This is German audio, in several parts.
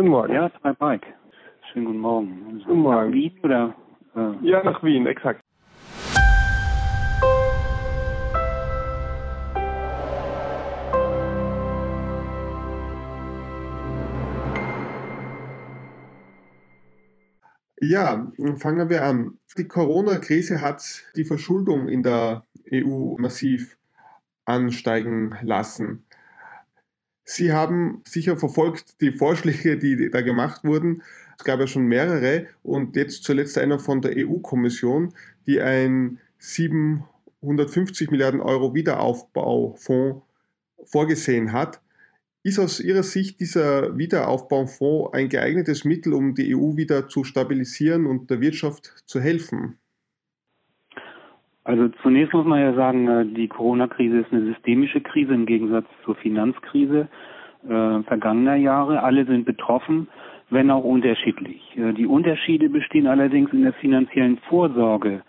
Guten Morgen. Ja, zwei Bike. Schönen guten Morgen. Guten Morgen. Nach Wien oder? Äh? Ja, nach Wien, exakt. Ja, fangen wir an. Die Corona-Krise hat die Verschuldung in der EU massiv ansteigen lassen. Sie haben sicher verfolgt die Vorschläge, die da gemacht wurden. Es gab ja schon mehrere und jetzt zuletzt einer von der EU-Kommission, die ein 750 Milliarden Euro Wiederaufbaufonds vorgesehen hat. Ist aus Ihrer Sicht dieser Wiederaufbaufonds ein geeignetes Mittel, um die EU wieder zu stabilisieren und der Wirtschaft zu helfen? Also zunächst muss man ja sagen, äh, die Corona-Krise ist eine systemische Krise im Gegensatz zur Finanzkrise äh, vergangener Jahre. Alle sind betroffen, wenn auch unterschiedlich. Äh, die Unterschiede bestehen allerdings in der finanziellen Vorsorge,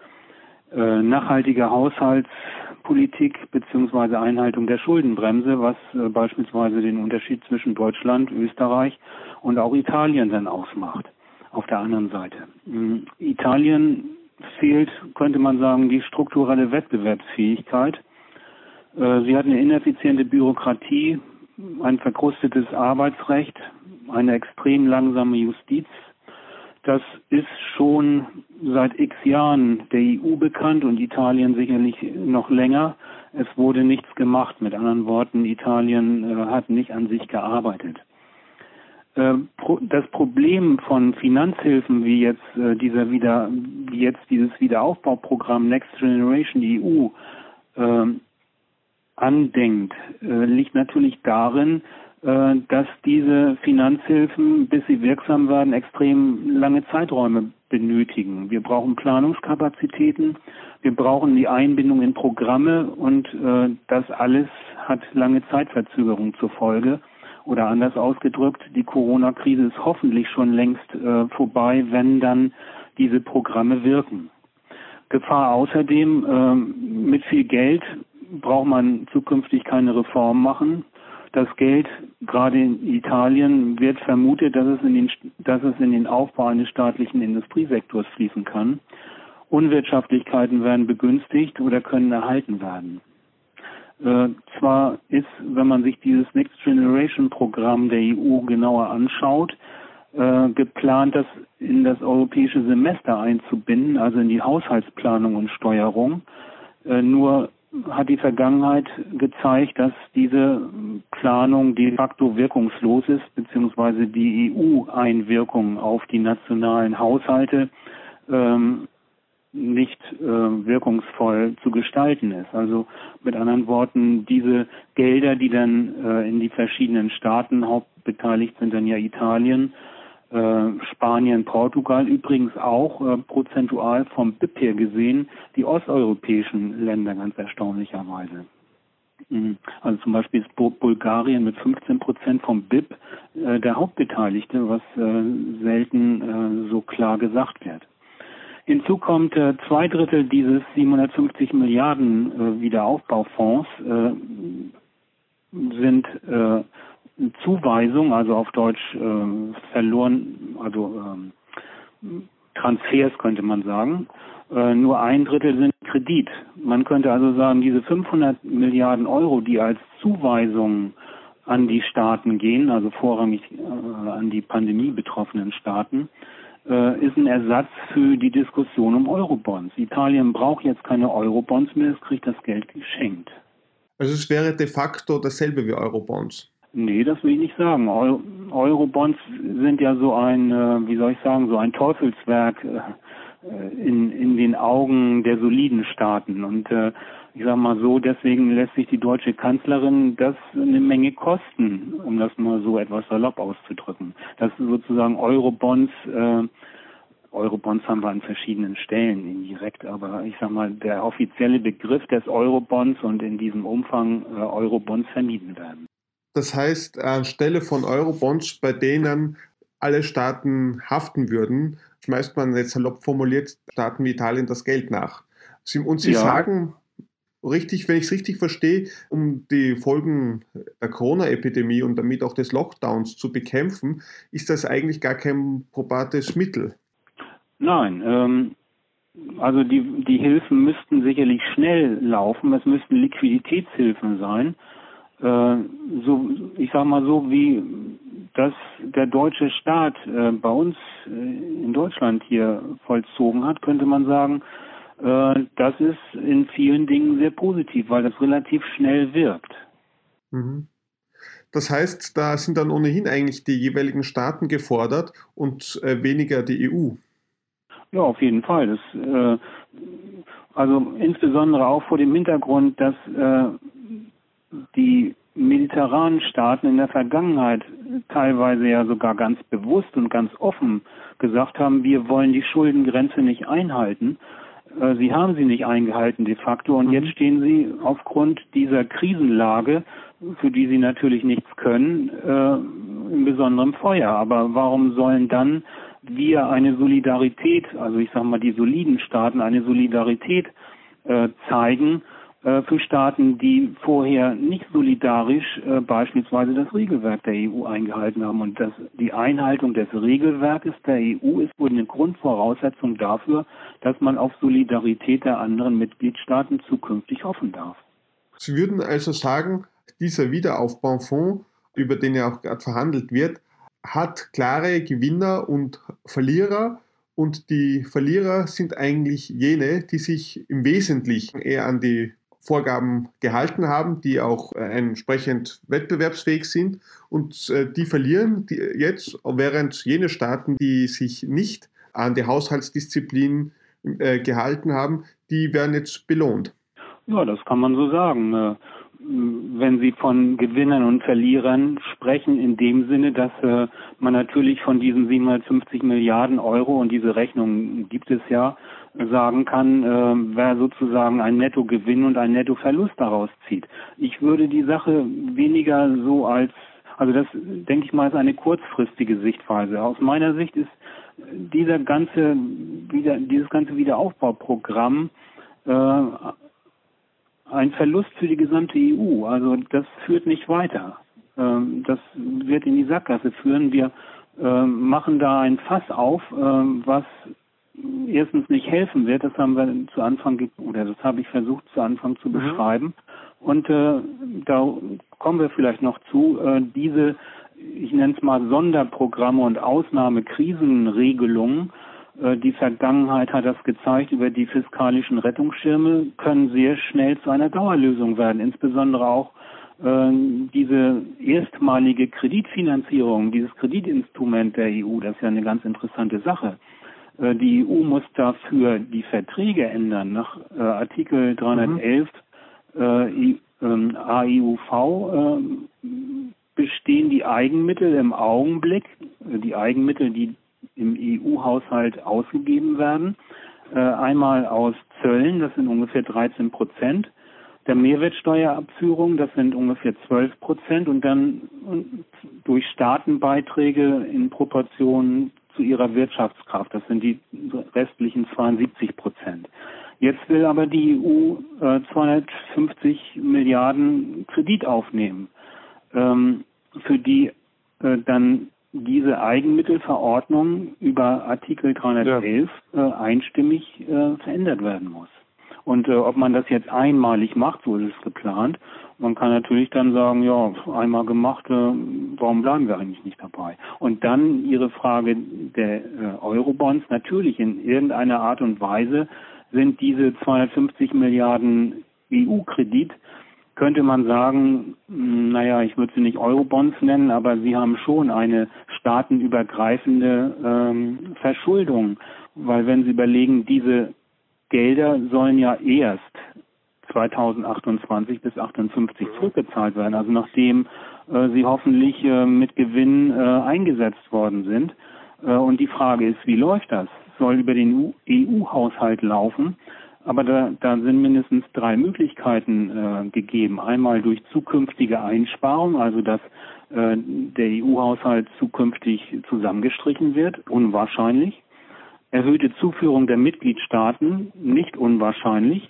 äh, nachhaltiger Haushaltspolitik beziehungsweise Einhaltung der Schuldenbremse, was äh, beispielsweise den Unterschied zwischen Deutschland, Österreich und auch Italien dann ausmacht. Auf der anderen Seite. Ähm, Italien fehlt, könnte man sagen, die strukturelle Wettbewerbsfähigkeit. Äh, sie hat eine ineffiziente Bürokratie, ein verkrustetes Arbeitsrecht, eine extrem langsame Justiz. Das ist schon seit x Jahren der EU bekannt und Italien sicherlich noch länger. Es wurde nichts gemacht. Mit anderen Worten, Italien äh, hat nicht an sich gearbeitet. Äh, das Problem von Finanzhilfen wie jetzt äh, dieser wieder wie jetzt dieses Wiederaufbauprogramm Next Generation EU äh, andenkt, äh, liegt natürlich darin, äh, dass diese Finanzhilfen, bis sie wirksam werden, extrem lange Zeiträume benötigen. Wir brauchen Planungskapazitäten, wir brauchen die Einbindung in Programme und das alles hat lange Zeitverzögerung zur Folge. Oder anders ausgedrückt, die Corona-Krise ist hoffentlich schon längst äh, vorbei, wenn dann diese Programme wirken. Gefahr außerdem, äh, mit viel Geld braucht man zukünftig keine Reform machen. Das Geld, gerade in Italien, wird vermutet, dass es in den, dass es in den Aufbau eines staatlichen Industriesektors fließen kann. Unwirtschaftlichkeiten werden begünstigt oder können erhalten werden. Äh, zwar ist, wenn man sich dieses Next Generation Programm der EU genauer anschaut, äh, geplant, das in das europäische Semester einzubinden, also in die Haushaltsplanung und Steuerung. Äh, nur hat die Vergangenheit gezeigt, dass diese Planung de facto wirkungslos ist, beziehungsweise die EU-Einwirkung auf die nationalen Haushalte ähm, nicht äh, wirkungsvoll zu gestalten ist. Also mit anderen Worten, diese Gelder, die dann äh, in die verschiedenen Staaten hauptbeteiligt sind, dann ja Italien, äh, Spanien, Portugal übrigens auch äh, prozentual vom BIP her gesehen die osteuropäischen Länder ganz erstaunlicherweise. Mhm. Also zum Beispiel ist Bulgarien mit 15 Prozent vom BIP äh, der Hauptbeteiligte, was äh, selten äh, so klar gesagt wird. Hinzu kommt, äh, zwei Drittel dieses 750 Milliarden äh, Wiederaufbaufonds äh, sind äh, Zuweisung, also auf Deutsch äh, verloren, also ähm, Transfers könnte man sagen. Äh, nur ein Drittel sind Kredit. Man könnte also sagen, diese 500 Milliarden Euro, die als Zuweisung an die Staaten gehen, also vorrangig äh, an die Pandemie betroffenen Staaten, ist ein Ersatz für die Diskussion um Eurobonds. Italien braucht jetzt keine Eurobonds mehr, es kriegt das Geld geschenkt. Also es wäre de facto dasselbe wie Eurobonds. Nee, das will ich nicht sagen. Eurobonds sind ja so ein, äh, wie soll ich sagen, so ein Teufelswerk äh, in, in den Augen der soliden Staaten. Und äh, ich sage mal so, deswegen lässt sich die deutsche Kanzlerin das eine Menge kosten, um das mal so etwas salopp auszudrücken. Das sozusagen Eurobonds, äh, Eurobonds haben wir an verschiedenen Stellen indirekt, aber ich sage mal, der offizielle Begriff des Eurobonds und in diesem Umfang äh, Eurobonds vermieden werden. Das heißt, anstelle von Eurobonds, bei denen alle Staaten haften würden, schmeißt man jetzt salopp formuliert Staaten wie Italien das Geld nach. und Sie ja. sagen, richtig, wenn ich es richtig verstehe, um die Folgen der Corona-Epidemie und damit auch des Lockdowns zu bekämpfen, ist das eigentlich gar kein probates Mittel. Nein, ähm, also die, die Hilfen müssten sicherlich schnell laufen, es müssten Liquiditätshilfen sein. Äh, so, ich sag mal so, wie das der deutsche Staat äh, bei uns äh, in Deutschland hier vollzogen hat, könnte man sagen, äh, das ist in vielen Dingen sehr positiv, weil das relativ schnell wirkt. Mhm. Das heißt, da sind dann ohnehin eigentlich die jeweiligen Staaten gefordert und äh, weniger die EU. Ja, auf jeden Fall. Das, äh, also insbesondere auch vor dem Hintergrund, dass äh, die mediterranen Staaten in der Vergangenheit teilweise ja sogar ganz bewusst und ganz offen gesagt haben, wir wollen die Schuldengrenze nicht einhalten. Äh, sie haben sie nicht eingehalten de facto und mhm. jetzt stehen sie aufgrund dieser Krisenlage, für die sie natürlich nichts können, äh, in besonderem Feuer. Aber warum sollen dann wir eine Solidarität, also ich sage mal die soliden Staaten, eine Solidarität äh, zeigen für Staaten, die vorher nicht solidarisch äh, beispielsweise das Regelwerk der EU eingehalten haben. Und das, die Einhaltung des Regelwerkes der EU ist wohl eine Grundvoraussetzung dafür, dass man auf Solidarität der anderen Mitgliedstaaten zukünftig hoffen darf. Sie würden also sagen, dieser Wiederaufbaufonds, über den ja auch gerade verhandelt wird, hat klare Gewinner und Verlierer und die Verlierer sind eigentlich jene, die sich im Wesentlichen eher an die Vorgaben gehalten haben, die auch äh, entsprechend wettbewerbsfähig sind und äh, die verlieren jetzt, während jene Staaten, die sich nicht an die Haushaltsdisziplin äh, gehalten haben, die werden jetzt belohnt. Ja, das kann man so sagen wenn Sie von Gewinnern und Verlierern sprechen, in dem Sinne, dass man natürlich von diesen 750 Milliarden Euro, und diese Rechnung gibt es ja, sagen kann, äh, wer sozusagen ein Nettogewinn und ein Nettoverlust daraus zieht. Ich würde die Sache weniger so als, also das denke ich mal ist eine kurzfristige Sichtweise. Aus meiner Sicht ist dieser ganze, wieder, dieses ganze Wiederaufbauprogramm äh, ein Verlust für die gesamte EU. Also das führt nicht weiter. Ähm, das wird in die Sackgasse führen. Wir ähm, machen da ein Fass auf, ähm, was erstens nicht helfen wird. Das haben wir zu Anfang oder das habe ich versucht zu Anfang zu mhm. beschreiben. Und äh, da kommen wir vielleicht noch zu. Äh, diese, ich nenne es mal Sonderprogramme und Ausnahmekrisenregelungen äh, die Vergangenheit hat das gezeigt, über die fiskalischen Rettungsschirme können sehr schnell zu einer Dauerlösung werden. Insbesondere auch äh, diese erstmalige Kreditfinanzierung, dieses Kreditinstrument der EU, das ist ja eine ganz interessante Sache. Äh, die EU muss dafür die Verträge ändern. Nach äh, Artikel 311 mhm. äh, ähm, AIUV äh, bestehen die Eigenmittel im Augenblick, die Eigenmittel, die im EU-Haushalt ausgegeben werden. Äh, einmal aus Zöllen, das sind ungefähr 13 Prozent, der Mehrwertsteuerabführung, das sind ungefähr 12 Prozent und dann durch Staatenbeiträge in Proportion zu ihrer Wirtschaftskraft, das sind die restlichen 72 Prozent. Jetzt will aber die EU äh, 250 Milliarden Kredit aufnehmen, ähm, für die äh, dann diese Eigenmittelverordnung über Artikel 311 ja. äh, einstimmig äh, verändert werden muss. Und äh, ob man das jetzt einmalig macht, so ist es geplant. Man kann natürlich dann sagen, ja, einmal gemacht, äh, warum bleiben wir eigentlich nicht dabei? Und dann Ihre Frage der äh, Eurobonds, natürlich in irgendeiner Art und Weise sind diese 250 Milliarden EU-Kredit könnte man sagen, hm, naja, ich würde sie nicht Eurobonds nennen, aber sie haben schon eine staatenübergreifende ähm, Verschuldung, weil wenn Sie überlegen, diese Gelder sollen ja erst 2028 bis 58 zurückgezahlt werden, also nachdem äh, sie hoffentlich äh, mit Gewinn äh, eingesetzt worden sind. Äh, und die Frage ist, wie läuft das? Soll über den EU-Haushalt laufen? Aber da, da sind mindestens drei Möglichkeiten äh, gegeben. Einmal durch zukünftige Einsparung, also dass äh, der EU-Haushalt zukünftig zusammengestrichen wird, unwahrscheinlich. Erhöhte Zuführung der Mitgliedstaaten, nicht unwahrscheinlich.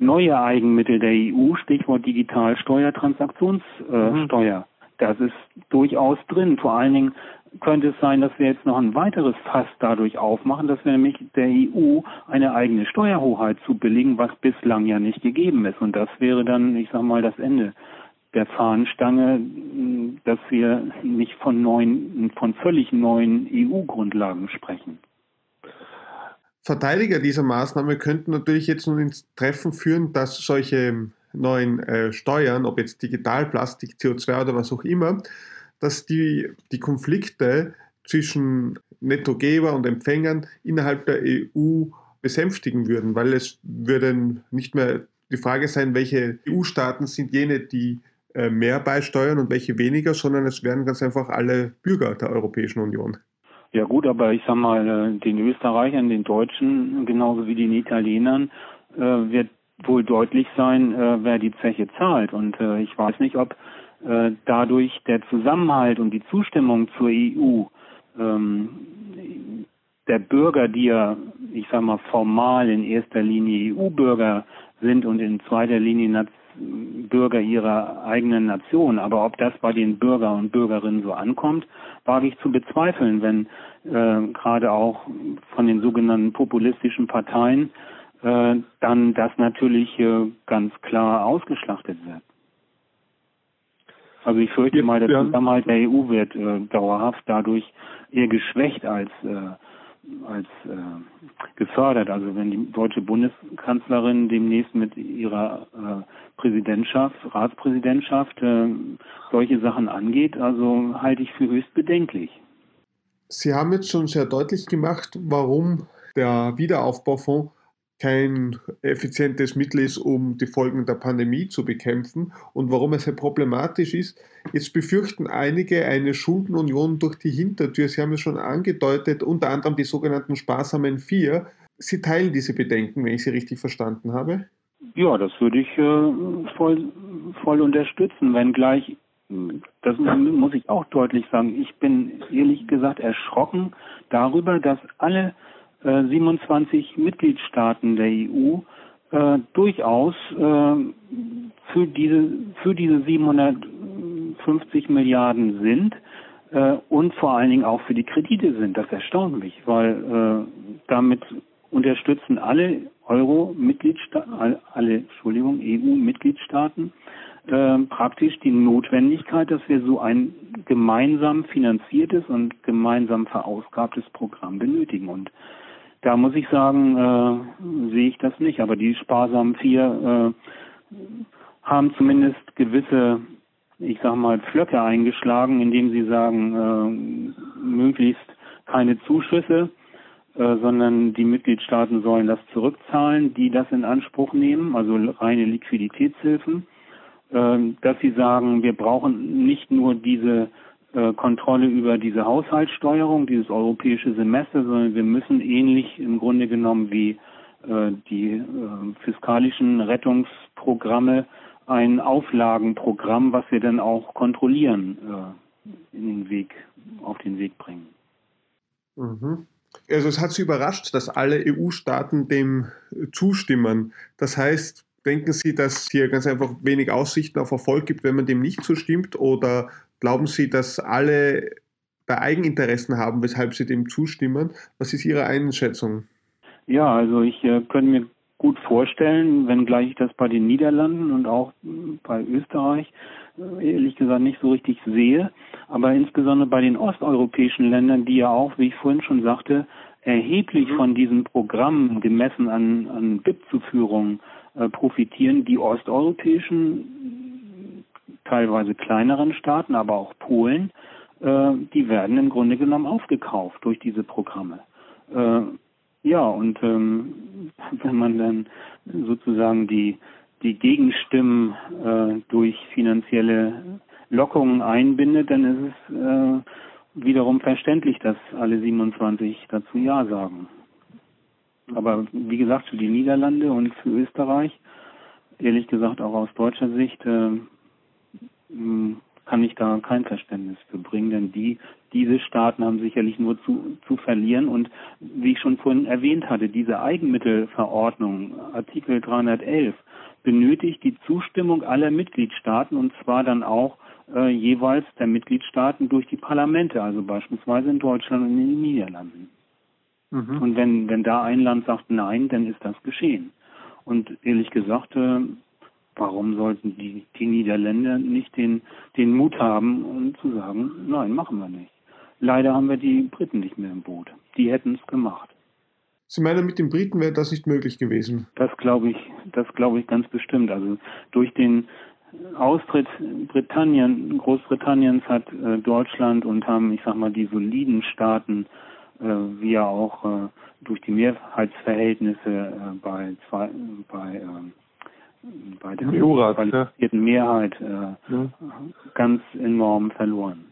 Neue Eigenmittel der EU, Stichwort Digitalsteuer, Transaktionssteuer. Äh, mhm. Das ist durchaus drin. Vor allen Dingen könnte es sein, dass wir jetzt noch ein weiteres Fass dadurch aufmachen, dass wir nämlich der EU eine eigene Steuerhoheit zubilligen, was bislang ja nicht gegeben ist. Und das wäre dann, ich sag mal, das Ende der Fahnenstange, dass wir nicht von neuen, von völlig neuen EU-Grundlagen sprechen. Verteidiger dieser Maßnahme könnten natürlich jetzt nun ins Treffen führen, dass solche neuen äh, Steuern, ob jetzt Digitalplastik, CO2 oder was auch immer, dass die, die Konflikte zwischen Nettogeber und Empfängern innerhalb der EU besänftigen würden, weil es würde nicht mehr die Frage sein, welche EU-Staaten sind jene, die äh, mehr beisteuern und welche weniger, sondern es wären ganz einfach alle Bürger der Europäischen Union. Ja gut, aber ich sag mal, äh, den Österreichern, den Deutschen, genauso wie den Italienern, äh, wird wohl deutlich sein, wer die Zeche zahlt. Und ich weiß nicht, ob äh, dadurch der Zusammenhalt und die Zustimmung zur EU ähm, der Bürger, die ja, ich sag mal, formal in erster Linie EU-Bürger sind und in zweiter Linie Bürger ihrer eigenen Nation. Aber ob das bei den Bürger und Bürgerinnen so ankommt, wage ich zu bezweifeln, wenn äh, gerade auch von den sogenannten populistischen Parteien äh, dann das natürlich äh, ganz klar ausgeschlachtet wird. Also ich fürchte mal, der Zusammenhalt der EU wird äh, dauerhaft dadurch eher geschwächt als äh, als äh, gefördert. Also wenn die deutsche Bundeskanzlerin demnächst mit ihrer äh, Präsidentschaft, Ratspräsidentschaft äh, solche Sachen angeht, also halte ich für höchst bedenklich. Sie haben jetzt schon sehr deutlich gemacht, warum der Wiederaufbaufonds kein effizientes Mittel ist, um die Folgen der Pandemie zu bekämpfen und warum es sehr problematisch ist. Jetzt befürchten einige eine Schuldenunion durch die Hintertür. Sie haben es schon angedeutet, unter anderem die sogenannten sparsamen Vier. Sie teilen diese Bedenken, wenn ich Sie richtig verstanden habe? Ja, das würde ich äh, voll, voll unterstützen, wenngleich, das muss ich auch deutlich sagen, ich bin ehrlich gesagt erschrocken darüber, dass alle 27 äh, Mitgliedstaaten der EU äh, durchaus äh, für diese für diese 750 Milliarden sind äh, und vor allen Dingen auch für die Kredite sind. Das erstaunt mich, weil äh, damit unterstützen alle Euro-Mitgliedstaaten, alle Entschuldigung EU-Mitgliedstaaten äh, praktisch die Notwendigkeit, dass wir so ein gemeinsam finanziertes und gemeinsam verausgabtes Programm benötigen. Und da muss ich sagen, äh, sehe ich das nicht. Aber die sparsamen vier äh, haben zumindest gewisse, ich sag mal, Pflöcke eingeschlagen, indem sie sagen, äh, möglichst keine Zuschüsse, äh, sondern die Mitgliedstaaten sollen das zurückzahlen, die das in Anspruch nehmen, also reine Liquiditätshilfen. Äh, dass sie sagen, wir brauchen nicht nur diese äh, Kontrolle über diese Haushaltssteuerung, dieses europäische Semester, sondern wir müssen ähnlich im Grunde genommen wie äh, die äh, fiskalischen Rettungsprogramme ein Auflagenprogramm, was wir dann auch kontrollieren, äh, in den Weg, auf den Weg bringen. Mhm. Also es hat Sie überrascht, dass alle EU-Staaten dem zustimmen. Das heißt, denken Sie, dass es hier ganz einfach wenig Aussichten auf Erfolg gibt, wenn man dem nicht zustimmt? Oder Glauben Sie, dass alle da Eigeninteressen haben, weshalb sie dem zustimmen? Was ist Ihre Einschätzung? Ja, also ich äh, könnte mir gut vorstellen, wenngleich ich das bei den Niederlanden und auch bei Österreich äh, ehrlich gesagt nicht so richtig sehe, aber insbesondere bei den osteuropäischen Ländern, die ja auch, wie ich vorhin schon sagte, erheblich mhm. von diesen Programmen gemessen an, an BIP-Zuführungen äh, profitieren. Die osteuropäischen teilweise kleineren Staaten, aber auch Polen, äh, die werden im Grunde genommen aufgekauft durch diese Programme. Äh, ja, und ähm, wenn man dann sozusagen die, die Gegenstimmen äh, durch finanzielle Lockungen einbindet, dann ist es äh, wiederum verständlich, dass alle 27 dazu Ja sagen. Aber wie gesagt, für die Niederlande und für Österreich, ehrlich gesagt auch aus deutscher Sicht, äh, kann ich da kein Verständnis für bringen, denn die, diese Staaten haben sicherlich nur zu, zu verlieren und wie ich schon vorhin erwähnt hatte, diese Eigenmittelverordnung, Artikel 311, benötigt die Zustimmung aller Mitgliedstaaten und zwar dann auch äh, jeweils der Mitgliedstaaten durch die Parlamente, also beispielsweise in Deutschland und in den Niederlanden. Mhm. Und wenn, wenn da ein Land sagt Nein, dann ist das geschehen. Und ehrlich gesagt, äh, warum sollten die, die Niederländer nicht den, den Mut haben, um zu sagen, nein, machen wir nicht. Leider haben wir die Briten nicht mehr im Boot. Die hätten es gemacht. Sie meinen, mit den Briten wäre das nicht möglich gewesen? Das glaube ich, das glaube ich ganz bestimmt. Also durch den Austritt Britannien, Großbritanniens hat äh, Deutschland und haben, ich sag mal, die soliden Staaten, äh, wie ja auch äh, durch die Mehrheitsverhältnisse äh, bei zwei, bei ähm, bei der qualifizierten Mehrheit äh, ja. ganz enorm verloren.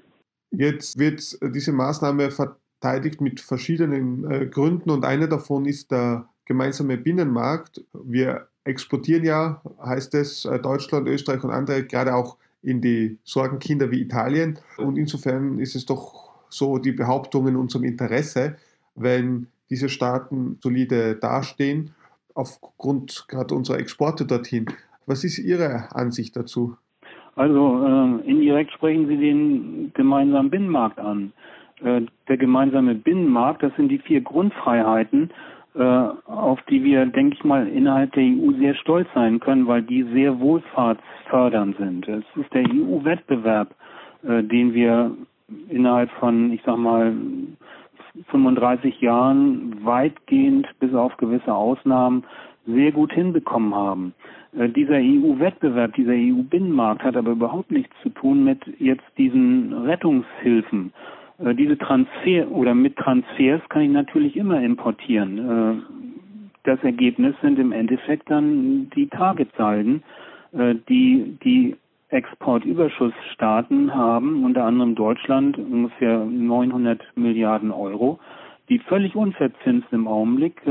Jetzt wird diese Maßnahme verteidigt mit verschiedenen äh, Gründen und einer davon ist der gemeinsame Binnenmarkt. Wir exportieren ja, heißt es, äh, Deutschland, Österreich und andere gerade auch in die Sorgenkinder wie Italien. Und insofern ist es doch so die Behauptung in unserem Interesse, wenn diese Staaten solide dastehen, aufgrund gerade unserer Exporte dorthin. Was ist Ihre Ansicht dazu? Also äh, indirekt sprechen Sie den gemeinsamen Binnenmarkt an. Äh, der gemeinsame Binnenmarkt, das sind die vier Grundfreiheiten, äh, auf die wir, denke ich mal, innerhalb der EU sehr stolz sein können, weil die sehr wohlfahrtsfördernd sind. Es ist der EU-Wettbewerb, äh, den wir innerhalb von, ich sag mal, 35 Jahren weitgehend bis auf gewisse Ausnahmen sehr gut hinbekommen haben. Äh, dieser EU-Wettbewerb, dieser EU-Binnenmarkt hat aber überhaupt nichts zu tun mit jetzt diesen Rettungshilfen. Äh, diese Transfer oder mit Transfers kann ich natürlich immer importieren. Äh, das Ergebnis sind im Endeffekt dann die Targetsalden, die die Exportüberschussstaaten haben, unter anderem Deutschland ungefähr 900 Milliarden Euro, die völlig unverzinst im Augenblick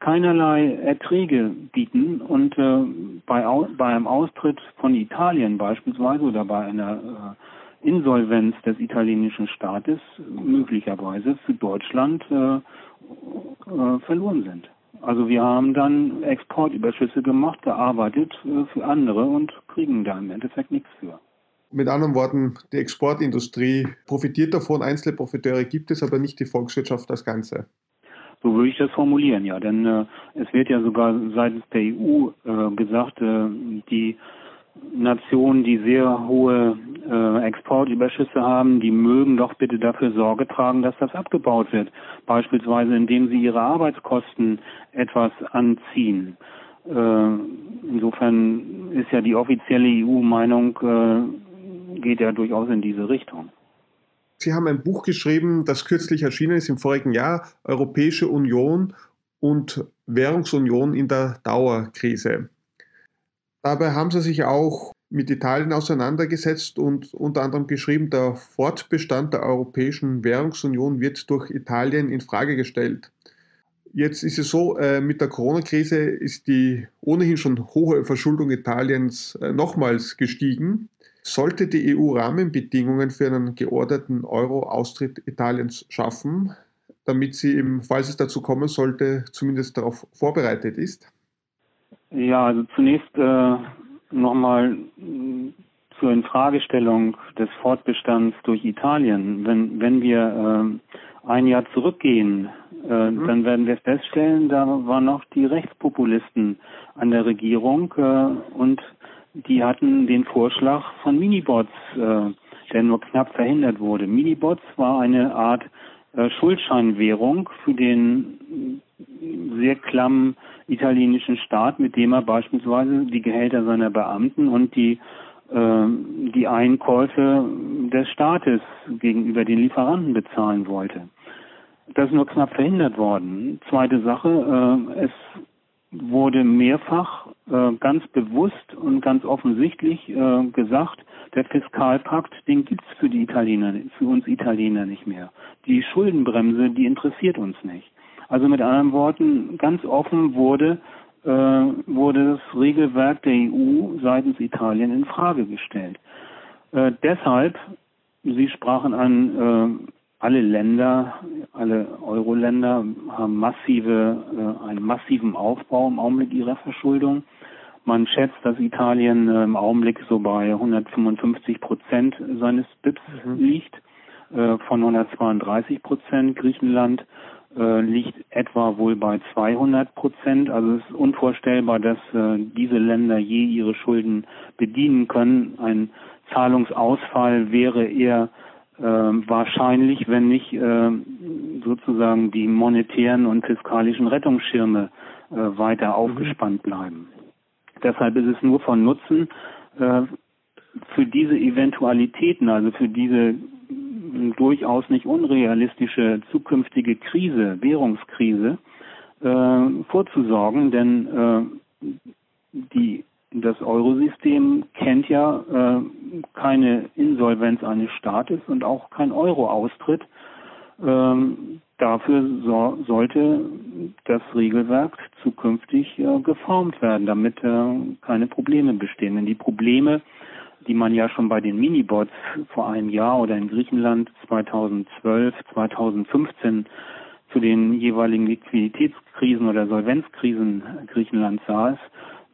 keinerlei Erträge bieten und äh, bei, bei einem Austritt von Italien beispielsweise oder bei einer äh, Insolvenz des italienischen Staates möglicherweise für Deutschland äh, äh, verloren sind. Also wir haben dann Exportüberschüsse gemacht, gearbeitet äh, für andere und kriegen da im Endeffekt nichts für. Mit anderen Worten, die Exportindustrie profitiert davon, einzelne Profiteure gibt es, aber nicht die Volkswirtschaft als Ganze. So würde ich das formulieren, ja. Denn äh, es wird ja sogar seitens der EU äh, gesagt, äh, die Nationen, die sehr hohe äh, Exportüberschüsse haben, die mögen doch bitte dafür Sorge tragen, dass das abgebaut wird. Beispielsweise indem sie ihre Arbeitskosten etwas anziehen. Äh, insofern ist ja die offizielle EU-Meinung, äh, geht ja durchaus in diese Richtung. Sie haben ein Buch geschrieben, das kürzlich erschienen ist im vorigen Jahr, Europäische Union und Währungsunion in der Dauerkrise. Dabei haben Sie sich auch mit Italien auseinandergesetzt und unter anderem geschrieben, der Fortbestand der Europäischen Währungsunion wird durch Italien in Frage gestellt. Jetzt ist es so, äh, mit der Corona-Krise ist die ohnehin schon hohe Verschuldung Italiens äh, nochmals gestiegen. Sollte die EU Rahmenbedingungen für einen geordneten Euro-Austritt Italiens schaffen, damit sie, eben, falls es dazu kommen sollte, zumindest darauf vorbereitet ist? Ja, also zunächst äh, nochmal mm, zur Infragestellung des Fortbestands durch Italien. Wenn, wenn wir äh, ein Jahr zurückgehen, äh, mhm. dann werden wir feststellen, da waren noch die Rechtspopulisten an der Regierung äh, und die hatten den Vorschlag von Minibots, äh, der nur knapp verhindert wurde. Minibots war eine Art Schuldscheinwährung für den sehr klammen italienischen Staat, mit dem er beispielsweise die Gehälter seiner Beamten und die äh, die Einkäufe des Staates gegenüber den Lieferanten bezahlen wollte. Das ist nur knapp verhindert worden. Zweite Sache, äh, es wurde mehrfach äh, ganz bewusst und ganz offensichtlich äh, gesagt, der Fiskalpakt, den gibt's für die Italiener, für uns Italiener nicht mehr. Die Schuldenbremse, die interessiert uns nicht. Also mit anderen Worten, ganz offen wurde äh, wurde das Regelwerk der EU seitens Italien in Frage gestellt. Äh, deshalb, Sie sprachen an, äh, alle Länder, alle Euro-Länder haben massive, äh, einen massiven Aufbau im Augenblick ihrer Verschuldung. Man schätzt, dass Italien äh, im Augenblick so bei 155 Prozent seines BIPs mhm. liegt, äh, von 132 Prozent. Griechenland äh, liegt etwa wohl bei 200 Prozent. Also es ist unvorstellbar, dass äh, diese Länder je ihre Schulden bedienen können. Ein Zahlungsausfall wäre eher äh, wahrscheinlich, wenn nicht äh, sozusagen die monetären und fiskalischen Rettungsschirme weiter aufgespannt bleiben. Deshalb ist es nur von Nutzen, äh, für diese Eventualitäten, also für diese durchaus nicht unrealistische zukünftige Krise, Währungskrise, äh, vorzusorgen, denn äh, die, das Eurosystem kennt ja äh, keine Insolvenz eines Staates und auch kein Euro-Austritt. Ähm, dafür so, sollte das Regelwerk zukünftig äh, geformt werden, damit äh, keine Probleme bestehen. Denn die Probleme, die man ja schon bei den Minibots vor einem Jahr oder in Griechenland 2012, 2015 zu den jeweiligen Liquiditätskrisen oder Solvenzkrisen Griechenlands sah,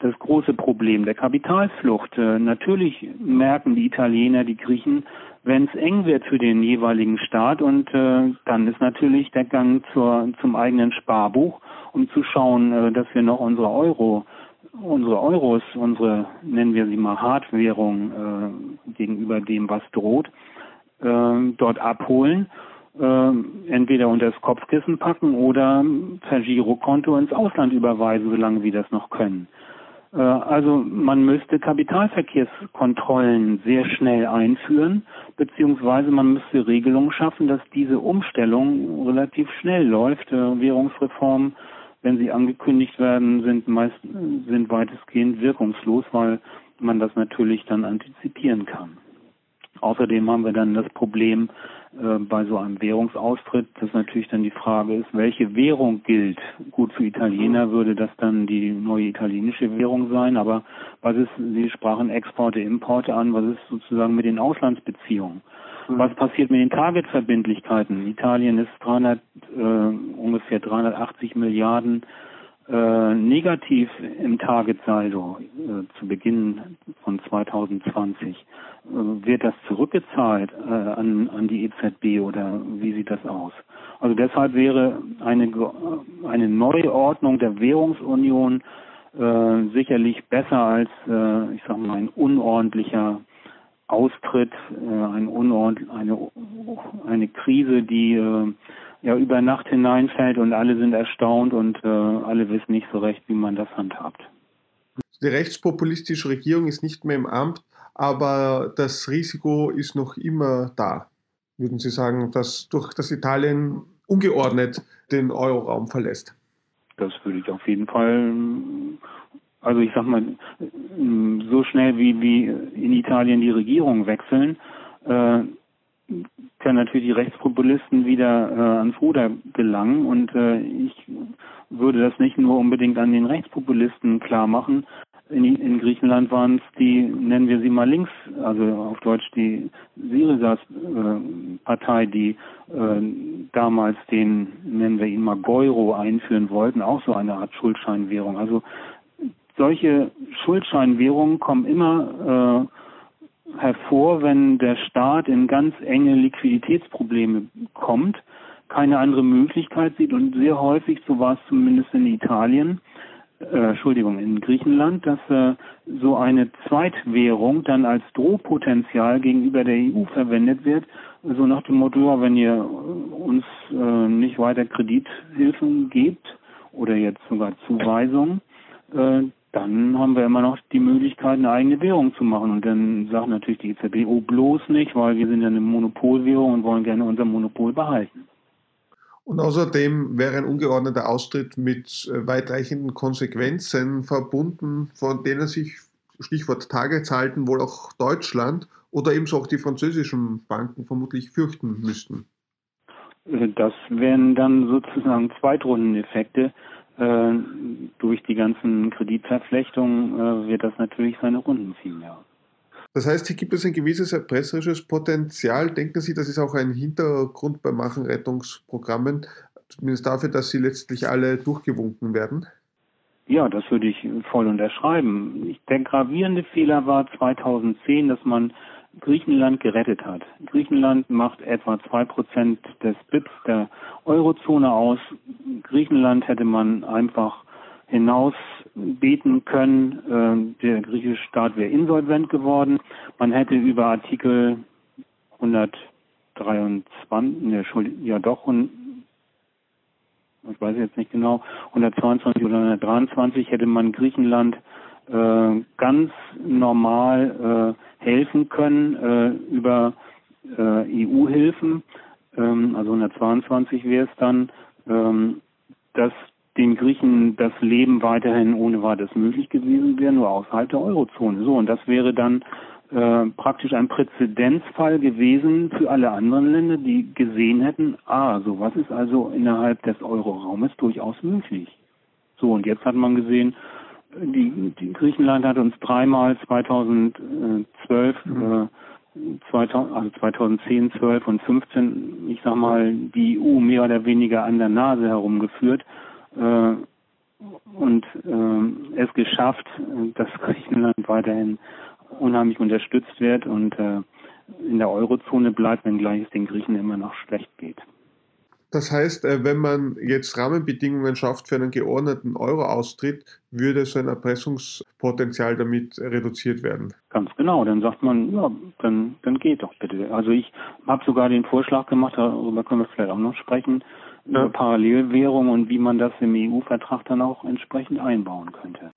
das große Problem der Kapitalflucht. Äh, natürlich merken die Italiener, die Griechen, wenn es eng wird für den jeweiligen Staat und äh, dann ist natürlich der Gang zur, zum eigenen Sparbuch, um zu schauen, äh, dass wir noch unsere Euro, unsere Euros, unsere, nennen wir sie mal Hardwährung äh, gegenüber dem, was droht, äh, dort abholen äh, entweder unter das Kopfkissen packen oder per Girokonto ins Ausland überweisen, solange wir das noch können. Äh, also man müsste Kapitalverkehrskontrollen sehr schnell einführen, beziehungsweise man müsste Regelungen schaffen, dass diese Umstellung relativ schnell läuft. Äh, Währungsreformen, wenn sie angekündigt werden, sind meist sind weitestgehend wirkungslos, weil man das natürlich dann antizipieren kann. Außerdem haben wir dann das Problem äh, bei so einem Währungsaustritt, dass natürlich dann die Frage ist, welche Währung gilt. Gut, für Italiener würde das dann die neue italienische Währung sein, aber was ist, Sie sprachen Exporte, Importe an, was ist sozusagen mit den Auslandsbeziehungen? Mhm. Was passiert mit den Targetverbindlichkeiten? Italien ist 300, äh, ungefähr 380 Milliarden äh, negativ im Targetsaldo äh, zu Beginn von 2020. Äh, wird das zurückgezahlt äh, an, an die EZB oder wie sieht das aus? Also deshalb wäre eine, eine Neuordnung der Währungsunion äh, sicherlich besser als, äh, ich sage mal, ein unordentlicher Austritt, äh, ein unordent, eine, eine Krise, die äh, ja über Nacht hineinfällt und alle sind erstaunt und äh, alle wissen nicht so recht, wie man das handhabt. Die rechtspopulistische Regierung ist nicht mehr im Amt, aber das Risiko ist noch immer da. Würden Sie sagen, dass durch das Italien ungeordnet den Euroraum verlässt? Das würde ich auf jeden Fall, also ich sag mal, so schnell wie, wie in Italien die Regierung wechseln, äh, können natürlich die Rechtspopulisten wieder äh, ans Ruder gelangen und äh, ich würde das nicht nur unbedingt an den Rechtspopulisten klar machen. In, in Griechenland waren es die, nennen wir sie mal links, also auf Deutsch die Syrizas-Partei, äh, die äh, damals den, nennen wir ihn mal Geuro einführen wollten, auch so eine Art Schuldscheinwährung. Also solche Schuldscheinwährungen kommen immer äh, hervor, wenn der Staat in ganz enge Liquiditätsprobleme kommt, keine andere Möglichkeit sieht und sehr häufig, so war es zumindest in Italien, äh, Entschuldigung, in Griechenland, dass äh, so eine Zweitwährung dann als Drohpotenzial gegenüber der EU verwendet wird, so nach dem Motto, wenn ihr uns äh, nicht weiter Kredithilfen gebt oder jetzt sogar Zuweisungen, äh, dann haben wir immer noch die Möglichkeit, eine eigene Währung zu machen. Und dann sagt natürlich die EZB, oh bloß nicht, weil wir sind ja eine Monopolwährung und wollen gerne unser Monopol behalten. Und außerdem wäre ein ungeordneter Austritt mit äh, weitreichenden Konsequenzen verbunden, von denen sich, Stichwort Tageshalten, wohl auch Deutschland oder ebenso auch die französischen Banken vermutlich fürchten müssten. Äh, das wären dann sozusagen Zweitrundeneffekte. Äh, durch die ganzen Kreditverflechtungen äh, wird das natürlich seine Runden ziehen, ja. Das heißt, hier gibt es ein gewisses erpresserisches Potenzial. Denken Sie, das ist auch ein Hintergrund bei Machenrettungsprogrammen, zumindest dafür, dass sie letztlich alle durchgewunken werden? Ja, das würde ich voll unterschreiben. Der gravierende Fehler war 2010, dass man Griechenland gerettet hat. Griechenland macht etwa zwei Prozent des BIPs der Eurozone aus. Griechenland hätte man einfach hinaus beten können. Äh, der griechische Staat wäre insolvent geworden. Man hätte über Artikel 123, ne, ja doch, ich weiß jetzt nicht genau, 122 oder 123 hätte man Griechenland äh, ganz normal äh, helfen können äh, über äh, EU-Hilfen. Ähm, also 122 wäre es dann, ähm, dass den Griechen das Leben weiterhin ohne weiteres möglich gewesen wäre, nur außerhalb der Eurozone. So, und das wäre dann äh, praktisch ein Präzedenzfall gewesen für alle anderen Länder, die gesehen hätten, ah, sowas ist also innerhalb des Euroraumes durchaus möglich. So, und jetzt hat man gesehen, die, die Griechenland hat uns dreimal 2012, mhm. äh, 2000, also 2010, 12 und 15, ich sag mal, die EU mehr oder weniger an der Nase herumgeführt äh, und äh, es geschafft, dass Griechenland weiterhin unheimlich unterstützt wird und äh, in der Eurozone bleibt, wenngleich es den Griechen immer noch schlecht geht. Das heißt, äh, wenn man jetzt Rahmenbedingungen schafft für einen geordneten Euro-Austritt, würde so ein Erpressungspotenzial damit reduziert werden. Ganz genau, dann sagt man, ja, dann, dann geht doch bitte. Also ich habe sogar den Vorschlag gemacht, darüber können wir vielleicht auch noch sprechen, ja. über Parallelwährung und wie man das im EU-Vertrag dann auch entsprechend einbauen könnte.